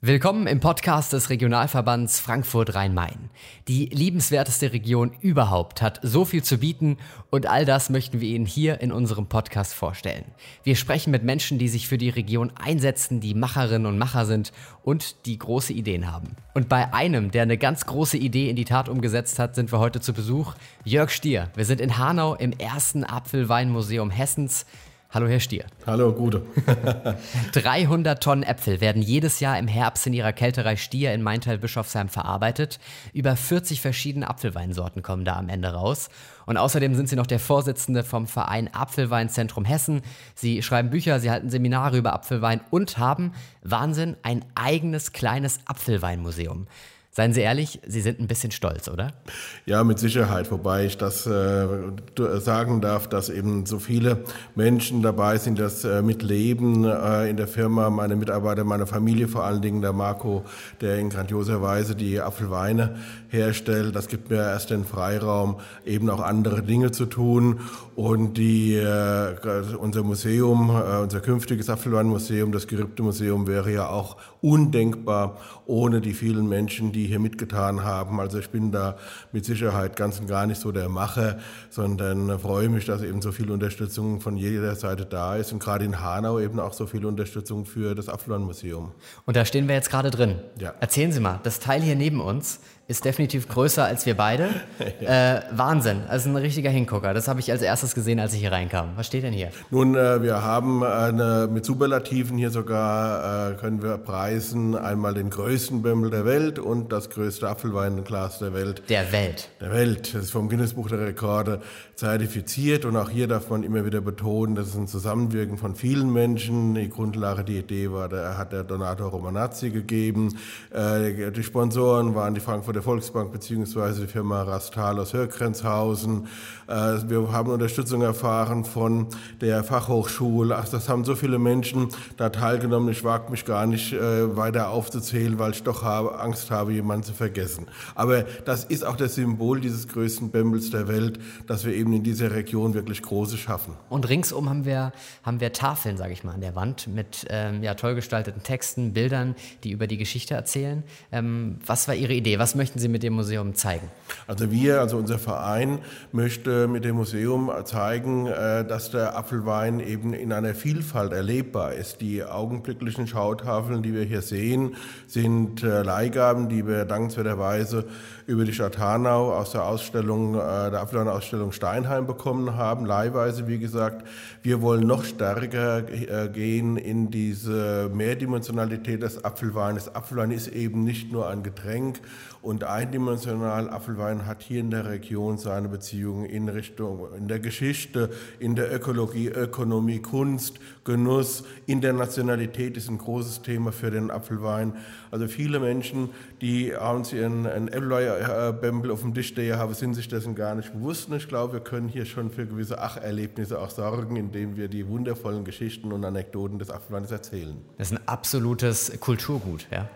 Willkommen im Podcast des Regionalverbands Frankfurt Rhein-Main. Die liebenswerteste Region überhaupt hat so viel zu bieten und all das möchten wir Ihnen hier in unserem Podcast vorstellen. Wir sprechen mit Menschen, die sich für die Region einsetzen, die Macherinnen und Macher sind und die große Ideen haben. Und bei einem, der eine ganz große Idee in die Tat umgesetzt hat, sind wir heute zu Besuch. Jörg Stier. Wir sind in Hanau im ersten Apfelweinmuseum Hessens. Hallo, Herr Stier. Hallo, Gute. 300 Tonnen Äpfel werden jedes Jahr im Herbst in ihrer Kälterei Stier in Maintal-Bischofsheim verarbeitet. Über 40 verschiedene Apfelweinsorten kommen da am Ende raus. Und außerdem sind Sie noch der Vorsitzende vom Verein Apfelweinzentrum Hessen. Sie schreiben Bücher, Sie halten Seminare über Apfelwein und haben, Wahnsinn, ein eigenes kleines Apfelweinmuseum. Seien Sie ehrlich, Sie sind ein bisschen stolz, oder? Ja, mit Sicherheit. Wobei ich das äh, sagen darf, dass eben so viele Menschen dabei sind, das äh, mitleben äh, in der Firma. Meine Mitarbeiter, meine Familie vor allen Dingen, der Marco, der in grandioser Weise die Apfelweine herstellt. Das gibt mir erst den Freiraum, eben auch andere Dinge zu tun. Und die, äh, unser Museum, äh, unser künftiges Apfelweinmuseum, das Gerippte Museum wäre ja auch undenkbar ohne die vielen Menschen, die hier mitgetan haben. Also ich bin da mit Sicherheit ganz und gar nicht so der Macher, sondern freue mich, dass eben so viel Unterstützung von jeder Seite da ist und gerade in Hanau eben auch so viel Unterstützung für das Apfelweinmuseum. Und da stehen wir jetzt gerade drin. Ja. Erzählen Sie mal, das Teil hier neben uns ist definitiv größer als wir beide. äh, Wahnsinn, also ein richtiger Hingucker. Das habe ich als erstes gesehen, als ich hier reinkam. Was steht denn hier? Nun, äh, wir haben eine, mit Superlativen hier sogar, äh, können wir preisen, einmal den größten Bömmel der Welt und das größte Apfelweinglas der Welt. Der Welt. Der Welt. Das ist vom Guinness Buch der Rekorde zertifiziert und auch hier darf man immer wieder betonen, das ist ein Zusammenwirken von vielen Menschen. Die Grundlage, die Idee war, der hat der Donato Romanazzi gegeben. Äh, die Sponsoren waren die Frankfurter der Volksbank beziehungsweise die Firma Rastal aus Hörgrenzhausen. Äh, wir haben Unterstützung erfahren von der Fachhochschule. Ach, das haben so viele Menschen da teilgenommen. Ich wage mich gar nicht äh, weiter aufzuzählen, weil ich doch Angst habe, jemanden zu vergessen. Aber das ist auch das Symbol dieses größten Bembels der Welt, dass wir eben in dieser Region wirklich Große schaffen. Und ringsum haben wir, haben wir Tafeln, sage ich mal, an der Wand mit ähm, ja, toll gestalteten Texten, Bildern, die über die Geschichte erzählen. Ähm, was war Ihre Idee? Was möchten möchten Sie mit dem Museum zeigen? Also wir, also unser Verein möchte mit dem Museum zeigen, äh, dass der Apfelwein eben in einer Vielfalt erlebbar ist. Die augenblicklichen Schautafeln, die wir hier sehen, sind äh, Leihgaben, die wir dankenswerterweise über die Stadt Hanau aus der Ausstellung, äh, der Apfelwein-Ausstellung Steinheim bekommen haben. Leihweise, wie gesagt, wir wollen noch stärker gehen in diese Mehrdimensionalität des Apfelweines. Apfelwein ist eben nicht nur ein Getränk und eindimensional. Apfelwein hat hier in der Region seine Beziehungen in Richtung, in der Geschichte, in der Ökologie, Ökonomie, Kunst, Genuss, Internationalität ist ein großes Thema für den Apfelwein. Also viele Menschen, die abends ihren Äpfelwein-Bämbel auf dem Tisch stehen haben, sind sich dessen gar nicht bewusst. Und ich glaube, wir können hier schon für gewisse Ach-Erlebnisse auch sorgen, indem wir die wundervollen Geschichten und Anekdoten des Apfelweines erzählen. Das ist ein absolutes Kulturgut, ja?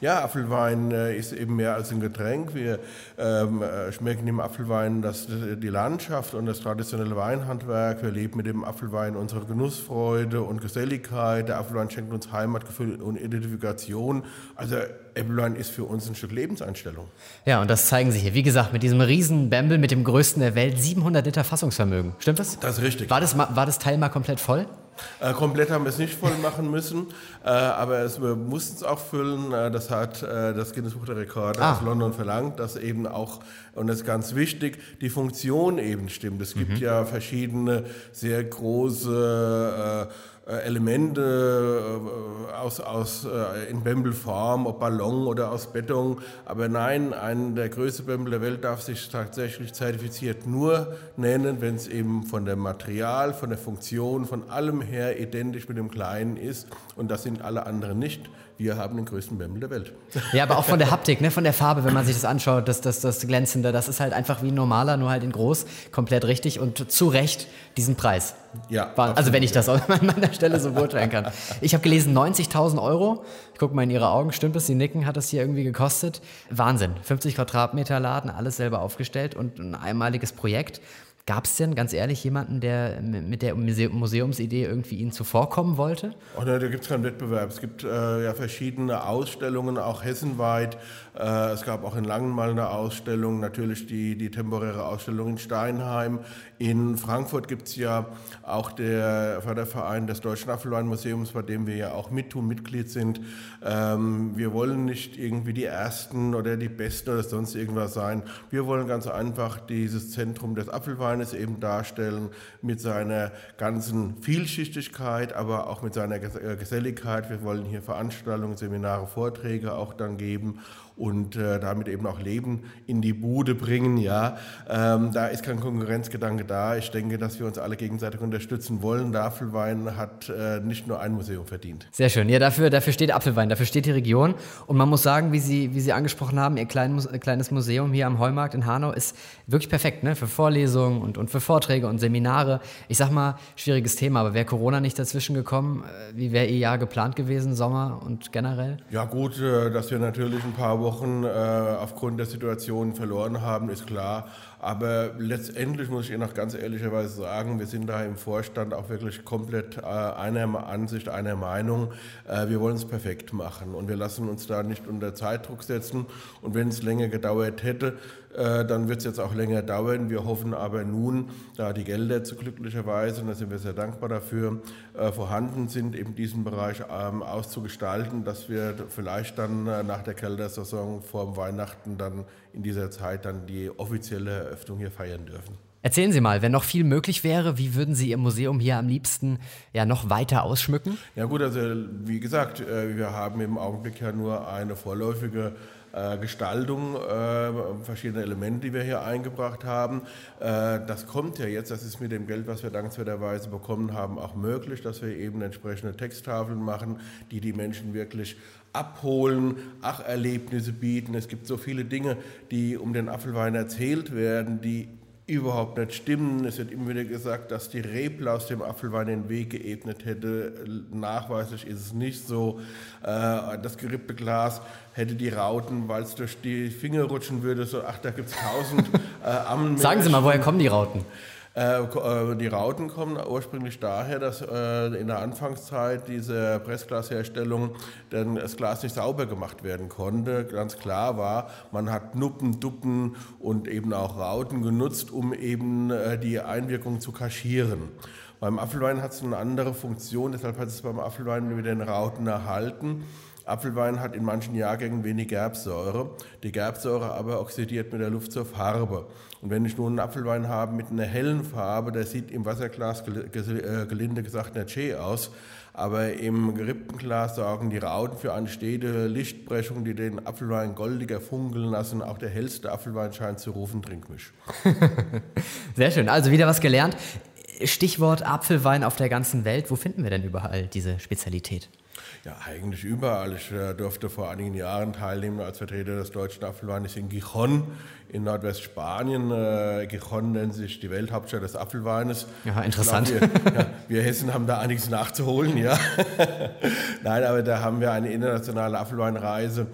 Ja, Apfelwein äh, ist eben mehr als ein Getränk. Wir ähm, äh, schmecken im Apfelwein das, die Landschaft und das traditionelle Weinhandwerk. Wir leben mit dem Apfelwein unsere Genussfreude und Geselligkeit. Der Apfelwein schenkt uns Heimatgefühl und Identifikation. Also Apfelwein ist für uns ein Stück Lebenseinstellung. Ja, und das zeigen Sie hier. Wie gesagt, mit diesem riesen Bämbel, mit dem größten der Welt, 700 Liter Fassungsvermögen. Stimmt das? Das ist richtig. War das, war das Teil mal komplett voll? Äh, komplett haben wir es nicht voll machen müssen, äh, aber es, wir mussten es auch füllen. Äh, das hat äh, das Guinness Buch der Rekorde ah. aus London verlangt, dass eben auch, und das ist ganz wichtig, die Funktion eben stimmt. Es gibt mhm. ja verschiedene sehr große äh, Elemente äh, aus, aus, äh, in Bembelform, ob Ballon oder aus Beton. Aber nein, ein, der größte Bembel der Welt darf sich tatsächlich zertifiziert nur nennen, wenn es eben von dem Material, von der Funktion, von allem her identisch mit dem Kleinen ist. Und das sind alle anderen nicht wir haben den größten Bämmel der Welt. Ja, aber auch von der Haptik, ne, von der Farbe, wenn man sich das anschaut, das, das, das Glänzende, das ist halt einfach wie ein normaler, nur halt in groß, komplett richtig und zu Recht diesen Preis. Ja. Also wenn ich das an meiner Stelle so beurteilen kann. Ich habe gelesen, 90.000 Euro. Ich gucke mal in Ihre Augen, stimmt es? Sie nicken, hat das hier irgendwie gekostet. Wahnsinn. 50 Quadratmeter Laden, alles selber aufgestellt und ein einmaliges Projekt. Gab es denn ganz ehrlich jemanden, der mit der Museumsidee irgendwie Ihnen zuvorkommen wollte? Oh, ne, da gibt es keinen Wettbewerb. Es gibt äh, ja verschiedene Ausstellungen, auch hessenweit. Äh, es gab auch in Langen mal eine Ausstellung, natürlich die, die temporäre Ausstellung in Steinheim. In Frankfurt gibt es ja auch der Förderverein des Deutschen Apfelweinmuseums, bei dem wir ja auch mittun, Mitglied sind. Ähm, wir wollen nicht irgendwie die Ersten oder die Besten oder sonst irgendwas sein. Wir wollen ganz einfach dieses Zentrum des Apfelweines eben darstellen mit seiner ganzen Vielschichtigkeit, aber auch mit seiner äh, Geselligkeit. Wir wollen hier Veranstaltungen, Seminare, Vorträge auch dann geben und äh, damit eben auch Leben in die Bude bringen. Ja, ähm, da ist kein Konkurrenzgedanke da. Ich denke, dass wir uns alle gegenseitig unterstützen wollen. Der Apfelwein hat äh, nicht nur ein Museum verdient. Sehr schön. Ja, dafür, dafür steht Apfelwein, dafür steht die Region. Und man muss sagen, wie Sie, wie Sie angesprochen haben, Ihr klein, kleines Museum hier am Heumarkt in Hanau ist wirklich perfekt ne? für Vorlesungen und, und für Vorträge und Seminare. Ich sag mal, schwieriges Thema, aber wäre Corona nicht dazwischen gekommen, äh, wie wäre Ihr Jahr geplant gewesen, Sommer und generell? Ja, gut, äh, dass wir natürlich ein paar Wochen äh, aufgrund der Situation verloren haben, ist klar. Aber letztendlich muss ich Ihnen auch ganz ehrlicherweise sagen, wir sind da im Vorstand auch wirklich komplett äh, einer Ansicht, einer Meinung. Äh, wir wollen es perfekt machen und wir lassen uns da nicht unter Zeitdruck setzen. Und wenn es länger gedauert hätte, äh, dann wird es jetzt auch länger dauern. Wir hoffen aber nun, da die Gelder zu glücklicherweise, und da sind wir sehr dankbar dafür, vorhanden sind, eben diesen Bereich ähm, auszugestalten, dass wir vielleicht dann nach der Kältersaison vor Weihnachten dann in dieser Zeit dann die offizielle Eröffnung hier feiern dürfen. Erzählen Sie mal, wenn noch viel möglich wäre, wie würden Sie Ihr Museum hier am liebsten ja noch weiter ausschmücken? Ja gut, also wie gesagt, äh, wir haben im Augenblick ja nur eine vorläufige äh, Gestaltung, äh, verschiedene Elemente, die wir hier eingebracht haben. das kommt ja jetzt, das ist mit dem Geld, was wir dankenswerterweise bekommen haben, auch möglich, dass wir eben entsprechende Texttafeln machen, die die Menschen wirklich abholen, Acherlebnisse bieten. Es gibt so viele Dinge, die um den Apfelwein erzählt werden, die überhaupt nicht stimmen. Es wird immer wieder gesagt, dass die Rebel aus dem Apfelwein den Weg geebnet hätte. Nachweislich ist es nicht so. Äh, das gerippte Glas hätte die Rauten, weil es durch die Finger rutschen würde. So, ach, da gibt es tausend äh, Ammenmärchen. Sagen Sie mal, woher kommen die Rauten? Äh, äh, die Rauten kommen ursprünglich daher, dass äh, in der Anfangszeit dieser Pressglasherstellung das Glas nicht sauber gemacht werden konnte. Ganz klar war, man hat Nuppen, Duppen und eben auch Rauten genutzt, um eben die Einwirkung zu kaschieren. Beim Apfelwein hat es eine andere Funktion, deshalb hat es beim Apfelwein mit den Rauten erhalten. Apfelwein hat in manchen Jahrgängen wenig Gerbsäure. Die Gerbsäure aber oxidiert mit der Luft zur Farbe. Und wenn ich nun einen Apfelwein habe mit einer hellen Farbe, der sieht im Wasserglas äh, gelinde gesagt nicht schön aus. Aber im gerippten Glas sorgen die Rauten für eine stete Lichtbrechung, die den Apfelwein goldiger funkeln lassen. Auch der hellste Apfelwein scheint zu rufen, trink mich. Sehr schön, also wieder was gelernt. Stichwort Apfelwein auf der ganzen Welt. Wo finden wir denn überall diese Spezialität? Ja, eigentlich überall. Ich äh, durfte vor einigen Jahren teilnehmen als Vertreter des deutschen Apfelweines in Gijon in Nordwestspanien. Äh, Gijon nennt sich die Welthauptstadt des Apfelweines. Ja, interessant. Glaub, wir, ja, wir, Hessen haben da einiges nachzuholen, ja. Nein, aber da haben wir eine internationale Apfelweinreise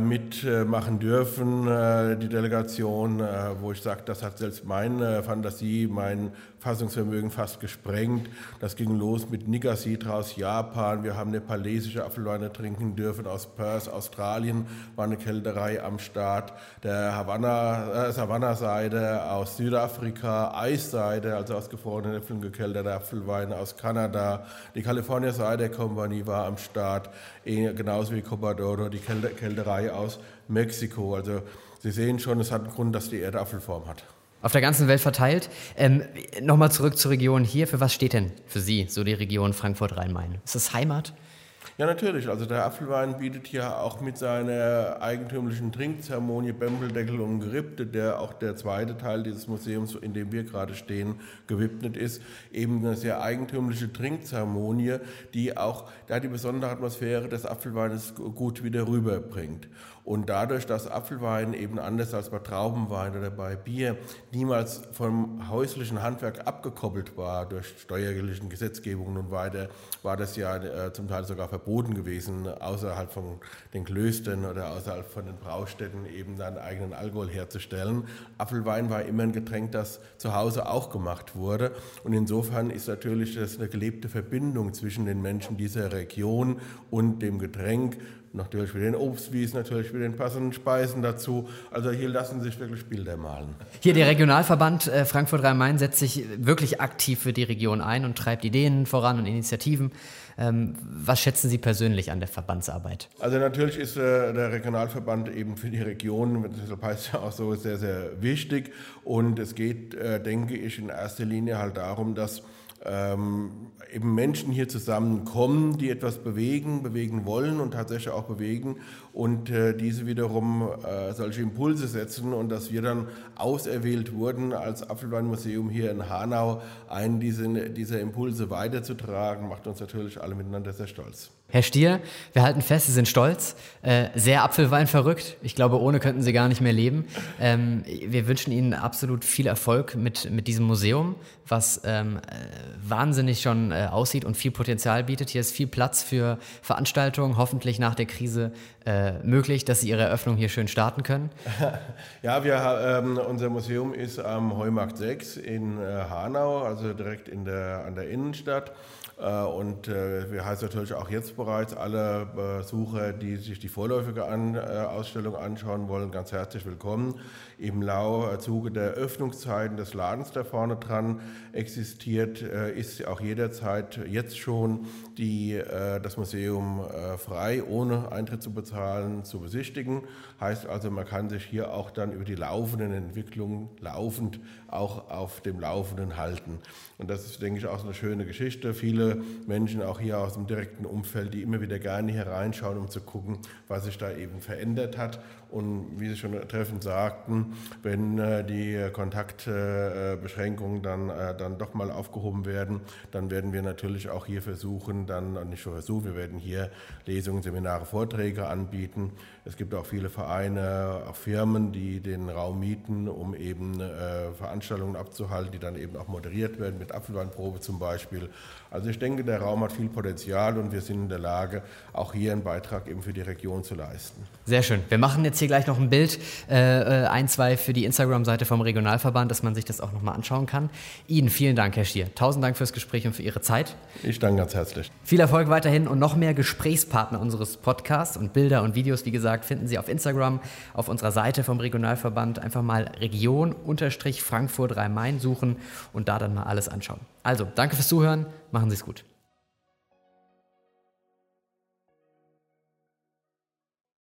mitmachen dürfen, äh, die Delegation, äh, wo ich sage, das hat selbst meine Fantasie, mein Fassungsvermögen fast gesprengt. Das ging los mit Nigasidra aus Japan. Wir haben nepalesische Apfelweine trinken dürfen aus Perth, Australien war eine Kälterei am Start. Der Havanna, äh, Savannah-Seide aus Südafrika, Eisseide, also aus gefrorenen Äpfeln gekälterter Apfelweine aus Kanada. Die California Cider Company war am Start, eh, genauso wie Cobadoro, die Kälterei aus Mexiko. Also Sie sehen schon, es hat einen Grund, dass die Erde Apfelform hat. Auf der ganzen Welt verteilt. Ähm, Nochmal zurück zur Region hier. Für was steht denn für Sie so die Region Frankfurt-Rhein-Main? Ist das Heimat? Ja, natürlich. Also der Apfelwein bietet hier auch mit seiner eigentümlichen Trinkzeremonie Bembeldeckel und Gerippte, der auch der zweite Teil dieses Museums, in dem wir gerade stehen, gewidmet ist, eben eine sehr eigentümliche Trinkzeremonie, die auch da die besondere Atmosphäre des Apfelweines gut wieder rüberbringt. Und dadurch, dass Apfelwein eben anders als bei Traubenwein oder bei Bier niemals vom häuslichen Handwerk abgekoppelt war durch steuerliche Gesetzgebungen und weiter, war das ja äh, zum Teil sogar verboten gewesen, außerhalb von den Klöstern oder außerhalb von den Braustätten eben dann eigenen Alkohol herzustellen. Apfelwein war immer ein Getränk, das zu Hause auch gemacht wurde. Und insofern ist natürlich das eine gelebte Verbindung zwischen den Menschen dieser Region und dem Getränk natürlich mit den Obstwiesen, natürlich mit den passenden Speisen dazu. Also hier lassen sich wirklich Bilder malen. Hier der Regionalverband äh, Frankfurt-Rhein-Main setzt sich wirklich aktiv für die Region ein und treibt Ideen voran und Initiativen. Ähm, was schätzen Sie persönlich an der Verbandsarbeit? Also natürlich ist äh, der Regionalverband eben für die Region, deshalb heißt ja auch so, sehr, sehr wichtig. Und es geht, äh, denke ich, in erster Linie halt darum, dass ähm, eben Menschen hier zusammenkommen, die etwas bewegen, bewegen wollen und tatsächlich auch bewegen und äh, diese wiederum äh, solche Impulse setzen und dass wir dann auserwählt wurden als Apfelweinmuseum hier in Hanau, einen dieser, dieser Impulse weiterzutragen, macht uns natürlich alle miteinander sehr stolz. Herr Stier, wir halten fest, Sie sind stolz, äh, sehr Apfelwein verrückt. Ich glaube, ohne könnten Sie gar nicht mehr leben. Ähm, wir wünschen Ihnen absolut viel Erfolg mit, mit diesem Museum, was ähm, äh, wahnsinnig schon äh, aussieht und viel Potenzial bietet. Hier ist viel Platz für Veranstaltungen, hoffentlich nach der Krise äh, möglich, dass Sie Ihre Eröffnung hier schön starten können. Ja, wir, ähm, unser Museum ist am Heumarkt 6 in äh, Hanau, also direkt in der, an der Innenstadt. Äh, und äh, wir heißen natürlich auch jetzt bereits alle Besucher, die sich die vorläufige äh, Ausstellung anschauen wollen, ganz herzlich willkommen. Im Zuge der Öffnungszeiten des Ladens, der vorne dran existiert, ist auch jederzeit jetzt schon die, das Museum frei, ohne Eintritt zu bezahlen, zu besichtigen. Heißt also, man kann sich hier auch dann über die laufenden Entwicklungen laufend auch auf dem Laufenden halten. Und das ist, denke ich, auch eine schöne Geschichte. Viele Menschen auch hier aus dem direkten Umfeld, die immer wieder gerne hier reinschauen, um zu gucken, was sich da eben verändert hat. Und wie Sie schon treffend sagten, wenn äh, die Kontaktbeschränkungen dann, äh, dann doch mal aufgehoben werden, dann werden wir natürlich auch hier versuchen, dann nicht nur versuchen, wir werden hier Lesungen, Seminare, Vorträge anbieten. Es gibt auch viele Vereine, auch Firmen, die den Raum mieten, um eben äh, Veranstaltungen abzuhalten, die dann eben auch moderiert werden, mit Apfelweinprobe zum Beispiel. Also ich denke, der Raum hat viel Potenzial und wir sind in der Lage, auch hier einen Beitrag eben für die Region zu leisten. Sehr schön. Wir machen jetzt hier gleich noch ein Bild, äh, äh ein, zwei für die Instagram-Seite vom Regionalverband, dass man sich das auch nochmal anschauen kann. Ihnen vielen Dank, Herr Stier. Tausend Dank fürs Gespräch und für Ihre Zeit. Ich danke ganz herzlich. Viel Erfolg weiterhin und noch mehr Gesprächspartner unseres Podcasts und Bilder und Videos, wie gesagt, finden Sie auf Instagram, auf unserer Seite vom Regionalverband. Einfach mal Region-Frankfurt Rhein-Main suchen und da dann mal alles anschauen. Also, danke fürs Zuhören. Machen Sie es gut.